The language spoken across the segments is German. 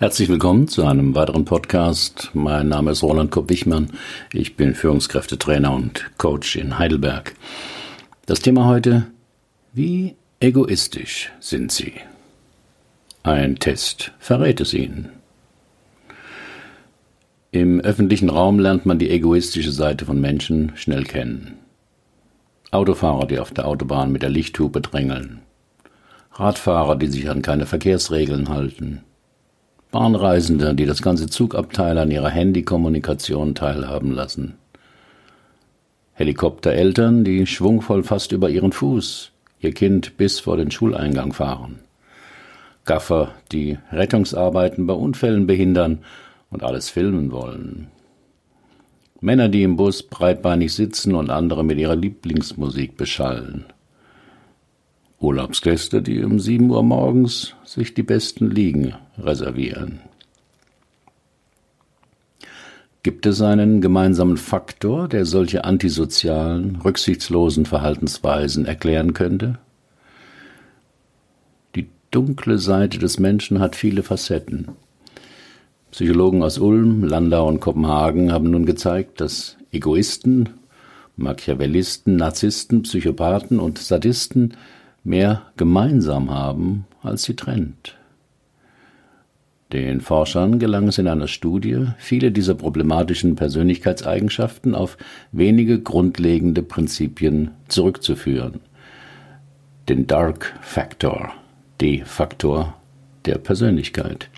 Herzlich willkommen zu einem weiteren Podcast. Mein Name ist Roland Kopp-Wichmann. Ich bin Führungskräftetrainer und Coach in Heidelberg. Das Thema heute, wie egoistisch sind Sie? Ein Test verrät es Ihnen. Im öffentlichen Raum lernt man die egoistische Seite von Menschen schnell kennen. Autofahrer, die auf der Autobahn mit der Lichthupe drängeln. Radfahrer, die sich an keine Verkehrsregeln halten. Bahnreisende, die das ganze Zugabteil an ihrer Handykommunikation teilhaben lassen. Helikoptereltern, die schwungvoll fast über ihren Fuß ihr Kind bis vor den Schuleingang fahren. Gaffer, die Rettungsarbeiten bei Unfällen behindern und alles filmen wollen. Männer, die im Bus breitbeinig sitzen und andere mit ihrer Lieblingsmusik beschallen. Urlaubsgäste, die um sieben Uhr morgens sich die besten Liegen reservieren. Gibt es einen gemeinsamen Faktor, der solche antisozialen, rücksichtslosen Verhaltensweisen erklären könnte? Die dunkle Seite des Menschen hat viele Facetten. Psychologen aus Ulm, Landau und Kopenhagen haben nun gezeigt, dass Egoisten, Machiavellisten, Narzissten, Psychopathen und Sadisten mehr gemeinsam haben, als sie trennt. Den Forschern gelang es in einer Studie, viele dieser problematischen Persönlichkeitseigenschaften auf wenige grundlegende Prinzipien zurückzuführen. Den Dark Factor, D-Faktor der Persönlichkeit.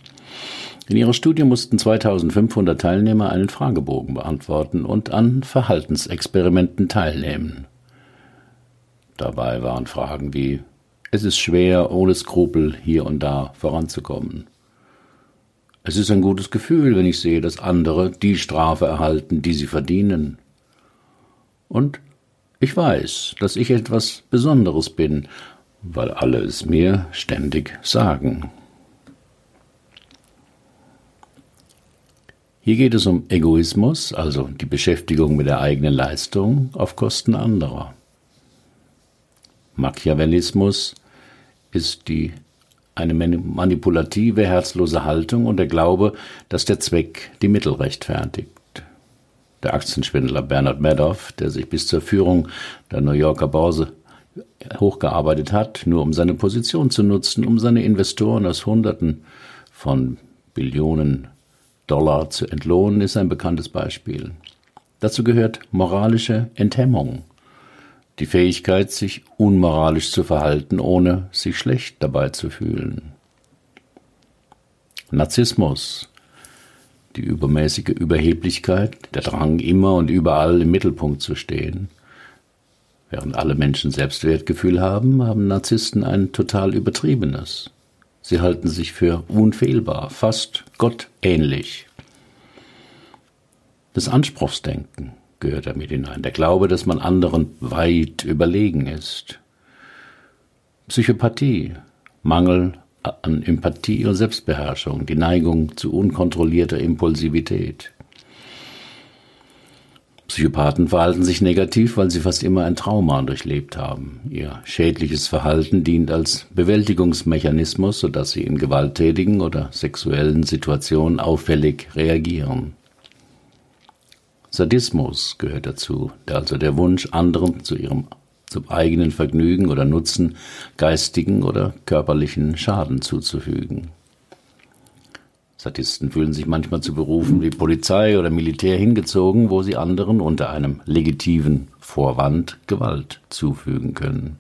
In ihrer Studie mussten 2500 Teilnehmer einen Fragebogen beantworten und an Verhaltensexperimenten teilnehmen. Dabei waren Fragen wie Es ist schwer, ohne Skrupel hier und da voranzukommen. Es ist ein gutes Gefühl, wenn ich sehe, dass andere die Strafe erhalten, die sie verdienen. Und ich weiß, dass ich etwas Besonderes bin, weil alle es mir ständig sagen. Hier geht es um Egoismus, also die Beschäftigung mit der eigenen Leistung auf Kosten anderer. Machiavellismus ist die eine manipulative, herzlose Haltung und der Glaube, dass der Zweck die Mittel rechtfertigt. Der Aktienschwindler Bernard Madoff, der sich bis zur Führung der New Yorker Börse hochgearbeitet hat, nur um seine Position zu nutzen, um seine Investoren aus Hunderten von Billionen Dollar zu entlohnen, ist ein bekanntes Beispiel. Dazu gehört moralische Enthemmung die Fähigkeit, sich unmoralisch zu verhalten, ohne sich schlecht dabei zu fühlen. Narzissmus, die übermäßige Überheblichkeit, der Drang, immer und überall im Mittelpunkt zu stehen. Während alle Menschen Selbstwertgefühl haben, haben Narzissten ein total übertriebenes. Sie halten sich für unfehlbar, fast gottähnlich. Das Anspruchsdenken, gehört damit hinein. Der Glaube, dass man anderen weit überlegen ist. Psychopathie, Mangel an Empathie und Selbstbeherrschung, die Neigung zu unkontrollierter Impulsivität. Psychopathen verhalten sich negativ, weil sie fast immer ein Trauma durchlebt haben. Ihr schädliches Verhalten dient als Bewältigungsmechanismus, sodass sie in gewalttätigen oder sexuellen Situationen auffällig reagieren. Sadismus gehört dazu, also der Wunsch, anderen zu ihrem zum eigenen Vergnügen oder Nutzen geistigen oder körperlichen Schaden zuzufügen. Sadisten fühlen sich manchmal zu Berufen wie Polizei oder Militär hingezogen, wo sie anderen unter einem legitimen Vorwand Gewalt zufügen können.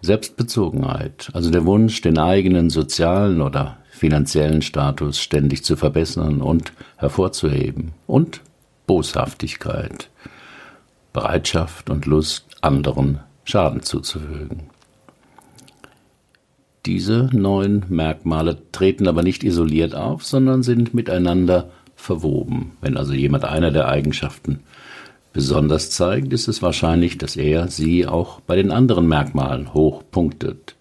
Selbstbezogenheit, also der Wunsch, den eigenen sozialen oder finanziellen Status ständig zu verbessern und hervorzuheben. Und Boshaftigkeit, Bereitschaft und Lust, anderen Schaden zuzufügen. Diese neuen Merkmale treten aber nicht isoliert auf, sondern sind miteinander verwoben. Wenn also jemand einer der Eigenschaften besonders zeigt, ist es wahrscheinlich, dass er sie auch bei den anderen Merkmalen hoch punktet.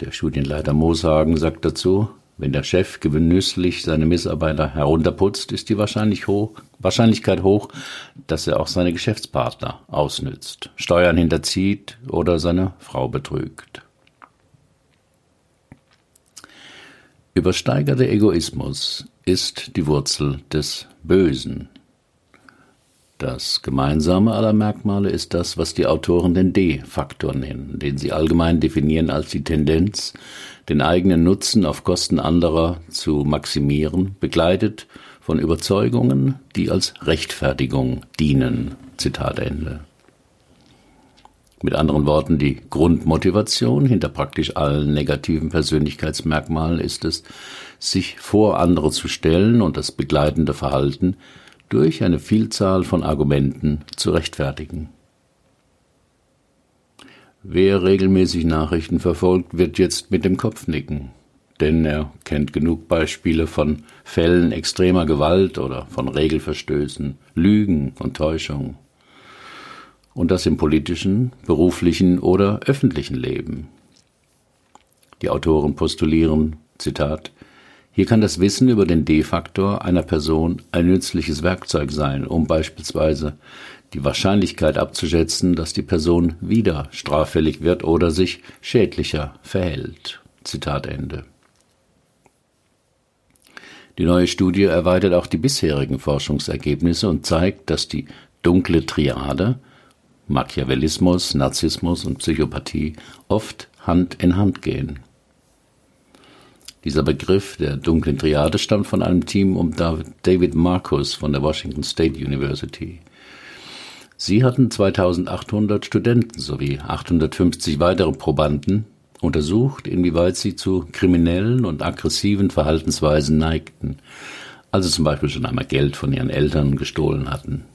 Der Studienleiter Mooshagen sagt dazu, wenn der Chef genüsslich seine Mitarbeiter herunterputzt, ist die hoch, Wahrscheinlichkeit hoch, dass er auch seine Geschäftspartner ausnützt, Steuern hinterzieht oder seine Frau betrügt. Übersteigerter Egoismus ist die Wurzel des Bösen. Das Gemeinsame aller Merkmale ist das, was die Autoren den D-Faktor nennen, den sie allgemein definieren als die Tendenz, den eigenen Nutzen auf Kosten anderer zu maximieren, begleitet von Überzeugungen, die als Rechtfertigung dienen. Zitat Ende. Mit anderen Worten, die Grundmotivation hinter praktisch allen negativen Persönlichkeitsmerkmalen ist es, sich vor andere zu stellen und das begleitende Verhalten durch eine Vielzahl von Argumenten zu rechtfertigen. Wer regelmäßig Nachrichten verfolgt, wird jetzt mit dem Kopf nicken, denn er kennt genug Beispiele von Fällen extremer Gewalt oder von Regelverstößen, Lügen und Täuschung. Und das im politischen, beruflichen oder öffentlichen Leben. Die Autoren postulieren, Zitat, hier kann das Wissen über den D-Faktor einer Person ein nützliches Werkzeug sein, um beispielsweise die Wahrscheinlichkeit abzuschätzen, dass die Person wieder straffällig wird oder sich schädlicher verhält. Zitat Ende. Die neue Studie erweitert auch die bisherigen Forschungsergebnisse und zeigt, dass die dunkle Triade Machiavellismus, Narzissmus und Psychopathie oft Hand in Hand gehen. Dieser Begriff der dunklen Triade stammt von einem Team um David Marcus von der Washington State University. Sie hatten 2800 Studenten sowie 850 weitere Probanden untersucht, inwieweit sie zu kriminellen und aggressiven Verhaltensweisen neigten, also zum Beispiel schon einmal Geld von ihren Eltern gestohlen hatten.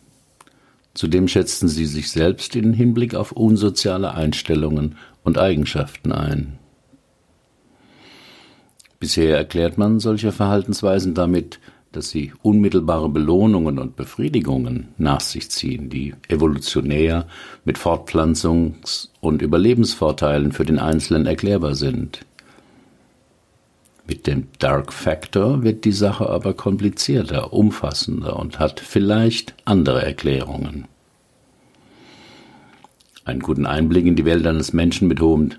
Zudem schätzten sie sich selbst in Hinblick auf unsoziale Einstellungen und Eigenschaften ein. Bisher erklärt man solche Verhaltensweisen damit, dass sie unmittelbare Belohnungen und Befriedigungen nach sich ziehen, die evolutionär mit Fortpflanzungs- und Überlebensvorteilen für den Einzelnen erklärbar sind. Mit dem Dark Factor wird die Sache aber komplizierter, umfassender und hat vielleicht andere Erklärungen. Einen guten Einblick in die Welt eines Menschen mit hohem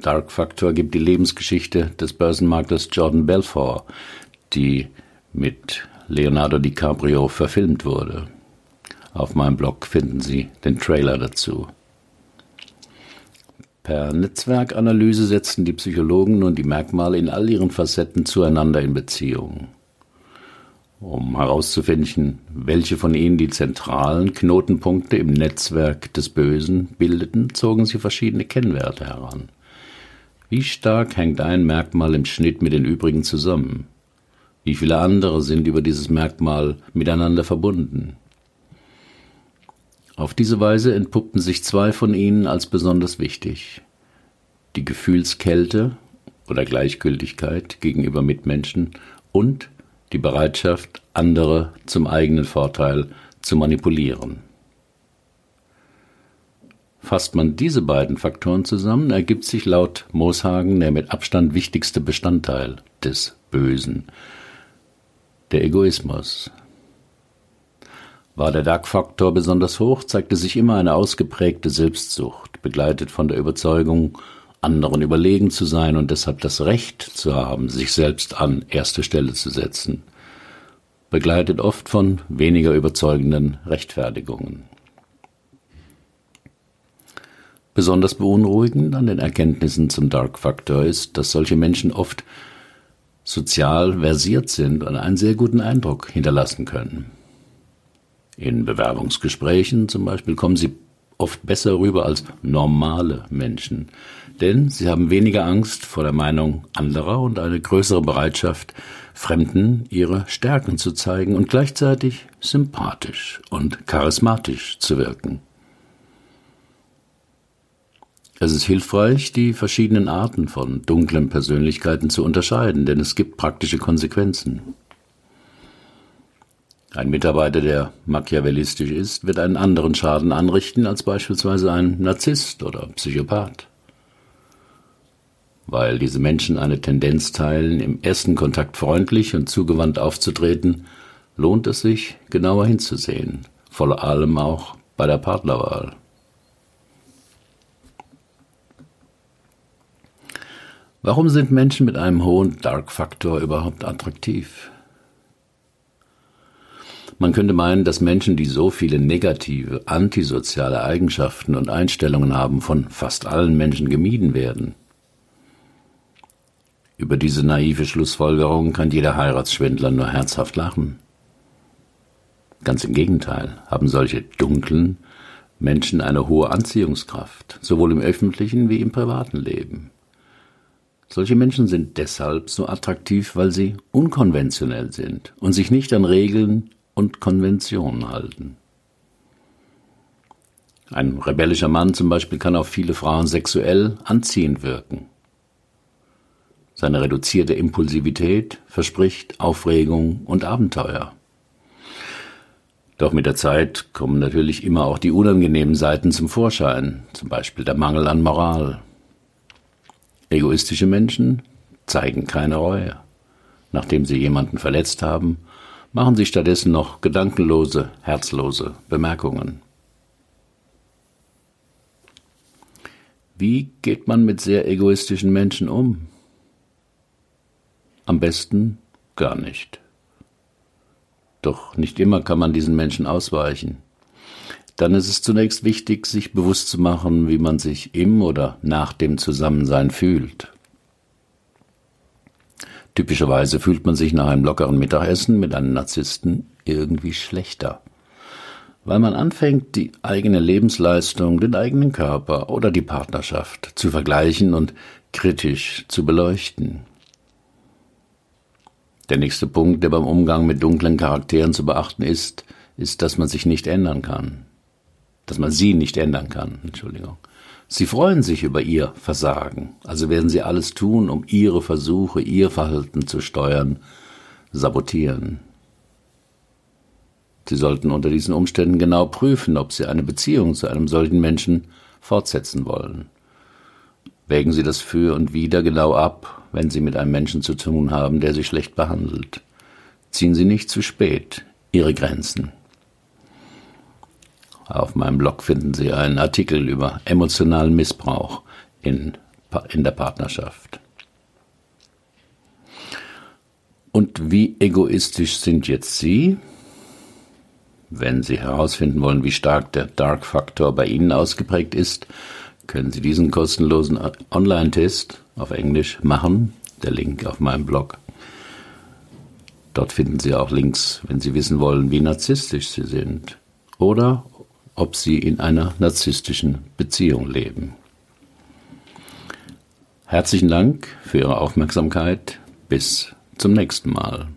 Dark Factor gibt die Lebensgeschichte des Börsenmaklers Jordan Belfort, die mit Leonardo DiCaprio verfilmt wurde. Auf meinem Blog finden Sie den Trailer dazu. Per Netzwerkanalyse setzen die Psychologen nun die Merkmale in all ihren Facetten zueinander in Beziehung. Um herauszufinden, welche von ihnen die zentralen Knotenpunkte im Netzwerk des Bösen bildeten, zogen sie verschiedene Kennwerte heran. Wie stark hängt ein Merkmal im Schnitt mit den übrigen zusammen? Wie viele andere sind über dieses Merkmal miteinander verbunden? Auf diese Weise entpuppten sich zwei von ihnen als besonders wichtig. Die Gefühlskälte oder Gleichgültigkeit gegenüber Mitmenschen und die Bereitschaft, andere zum eigenen Vorteil zu manipulieren. Fasst man diese beiden Faktoren zusammen, ergibt sich laut Mooshagen der mit Abstand wichtigste Bestandteil des Bösen, der Egoismus. War der Dark-Faktor besonders hoch, zeigte sich immer eine ausgeprägte Selbstsucht, begleitet von der Überzeugung, anderen überlegen zu sein und deshalb das Recht zu haben, sich selbst an erste Stelle zu setzen, begleitet oft von weniger überzeugenden Rechtfertigungen. Besonders beunruhigend an den Erkenntnissen zum Dark Factor ist, dass solche Menschen oft sozial versiert sind und einen sehr guten Eindruck hinterlassen können. In Bewerbungsgesprächen zum Beispiel kommen sie oft besser rüber als normale Menschen, denn sie haben weniger Angst vor der Meinung anderer und eine größere Bereitschaft, Fremden ihre Stärken zu zeigen und gleichzeitig sympathisch und charismatisch zu wirken. Es ist hilfreich, die verschiedenen Arten von dunklen Persönlichkeiten zu unterscheiden, denn es gibt praktische Konsequenzen. Ein Mitarbeiter, der machiavellistisch ist, wird einen anderen Schaden anrichten als beispielsweise ein Narzisst oder Psychopath. Weil diese Menschen eine Tendenz teilen, im ersten Kontakt freundlich und zugewandt aufzutreten, lohnt es sich, genauer hinzusehen, vor allem auch bei der Partnerwahl. Warum sind Menschen mit einem hohen Dark-Faktor überhaupt attraktiv? Man könnte meinen, dass Menschen, die so viele negative, antisoziale Eigenschaften und Einstellungen haben, von fast allen Menschen gemieden werden. Über diese naive Schlussfolgerung kann jeder Heiratsschwindler nur herzhaft lachen. Ganz im Gegenteil haben solche dunklen Menschen eine hohe Anziehungskraft, sowohl im öffentlichen wie im privaten Leben. Solche Menschen sind deshalb so attraktiv, weil sie unkonventionell sind und sich nicht an Regeln und Konventionen halten. Ein rebellischer Mann zum Beispiel kann auf viele Frauen sexuell anziehend wirken. Seine reduzierte Impulsivität verspricht Aufregung und Abenteuer. Doch mit der Zeit kommen natürlich immer auch die unangenehmen Seiten zum Vorschein, zum Beispiel der Mangel an Moral. Egoistische Menschen zeigen keine Reue. Nachdem sie jemanden verletzt haben, machen sie stattdessen noch gedankenlose, herzlose Bemerkungen. Wie geht man mit sehr egoistischen Menschen um? Am besten gar nicht. Doch nicht immer kann man diesen Menschen ausweichen. Dann ist es zunächst wichtig, sich bewusst zu machen, wie man sich im oder nach dem Zusammensein fühlt. Typischerweise fühlt man sich nach einem lockeren Mittagessen mit einem Narzissten irgendwie schlechter, weil man anfängt, die eigene Lebensleistung, den eigenen Körper oder die Partnerschaft zu vergleichen und kritisch zu beleuchten. Der nächste Punkt, der beim Umgang mit dunklen Charakteren zu beachten ist, ist, dass man sich nicht ändern kann. Dass man sie nicht ändern kann, Entschuldigung. Sie freuen sich über ihr Versagen, also werden sie alles tun, um ihre Versuche, ihr Verhalten zu steuern, sabotieren. Sie sollten unter diesen Umständen genau prüfen, ob Sie eine Beziehung zu einem solchen Menschen fortsetzen wollen. Wägen Sie das für und wider genau ab wenn Sie mit einem Menschen zu tun haben, der Sie schlecht behandelt. Ziehen Sie nicht zu spät Ihre Grenzen. Auf meinem Blog finden Sie einen Artikel über emotionalen Missbrauch in, in der Partnerschaft. Und wie egoistisch sind jetzt Sie? Wenn Sie herausfinden wollen, wie stark der Dark-Faktor bei Ihnen ausgeprägt ist, können Sie diesen kostenlosen Online-Test auf Englisch machen. Der Link auf meinem Blog. Dort finden Sie auch Links, wenn Sie wissen wollen, wie narzisstisch Sie sind oder ob Sie in einer narzisstischen Beziehung leben. Herzlichen Dank für Ihre Aufmerksamkeit. Bis zum nächsten Mal.